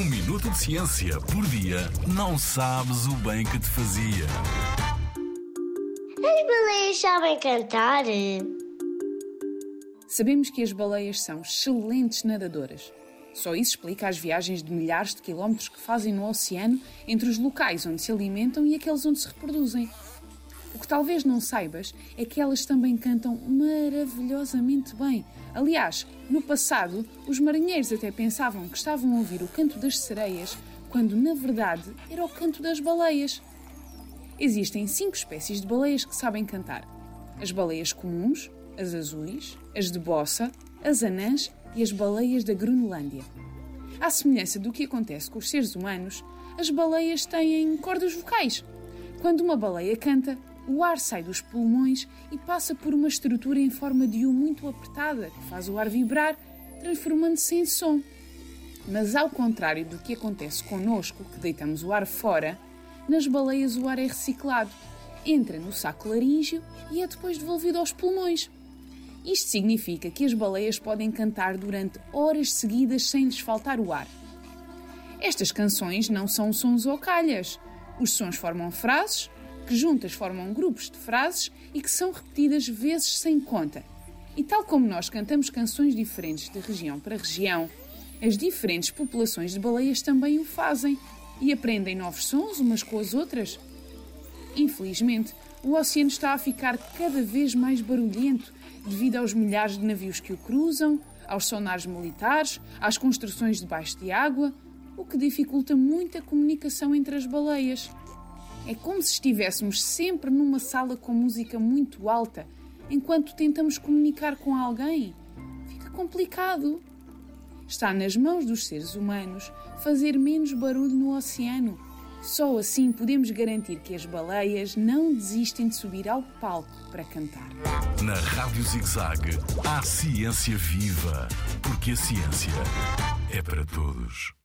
Um minuto de ciência por dia não sabes o bem que te fazia. As baleias sabem cantar? Sabemos que as baleias são excelentes nadadoras. Só isso explica as viagens de milhares de quilómetros que fazem no oceano entre os locais onde se alimentam e aqueles onde se reproduzem. Talvez não saibas é que elas também cantam maravilhosamente bem. Aliás, no passado, os marinheiros até pensavam que estavam a ouvir o canto das sereias, quando na verdade era o canto das baleias. Existem cinco espécies de baleias que sabem cantar: as baleias comuns, as azuis, as de bossa, as anãs e as baleias da Groenlândia. À semelhança do que acontece com os seres humanos, as baleias têm cordas vocais. Quando uma baleia canta, o ar sai dos pulmões e passa por uma estrutura em forma de U muito apertada que faz o ar vibrar, transformando-se em som. Mas ao contrário do que acontece connosco, que deitamos o ar fora, nas baleias o ar é reciclado, entra no saco laríngeo e é depois devolvido aos pulmões. Isto significa que as baleias podem cantar durante horas seguidas sem lhes faltar o ar. Estas canções não são sons ou calhas. Os sons formam frases, que juntas formam grupos de frases e que são repetidas vezes sem conta. E tal como nós cantamos canções diferentes de região para região, as diferentes populações de baleias também o fazem e aprendem novos sons umas com as outras. Infelizmente, o oceano está a ficar cada vez mais barulhento devido aos milhares de navios que o cruzam, aos sonares militares, às construções debaixo de água, o que dificulta muito a comunicação entre as baleias. É como se estivéssemos sempre numa sala com música muito alta enquanto tentamos comunicar com alguém. Fica complicado. Está nas mãos dos seres humanos fazer menos barulho no oceano. Só assim podemos garantir que as baleias não desistem de subir ao palco para cantar. Na Rádio ZigZag, há ciência viva, porque a ciência é para todos.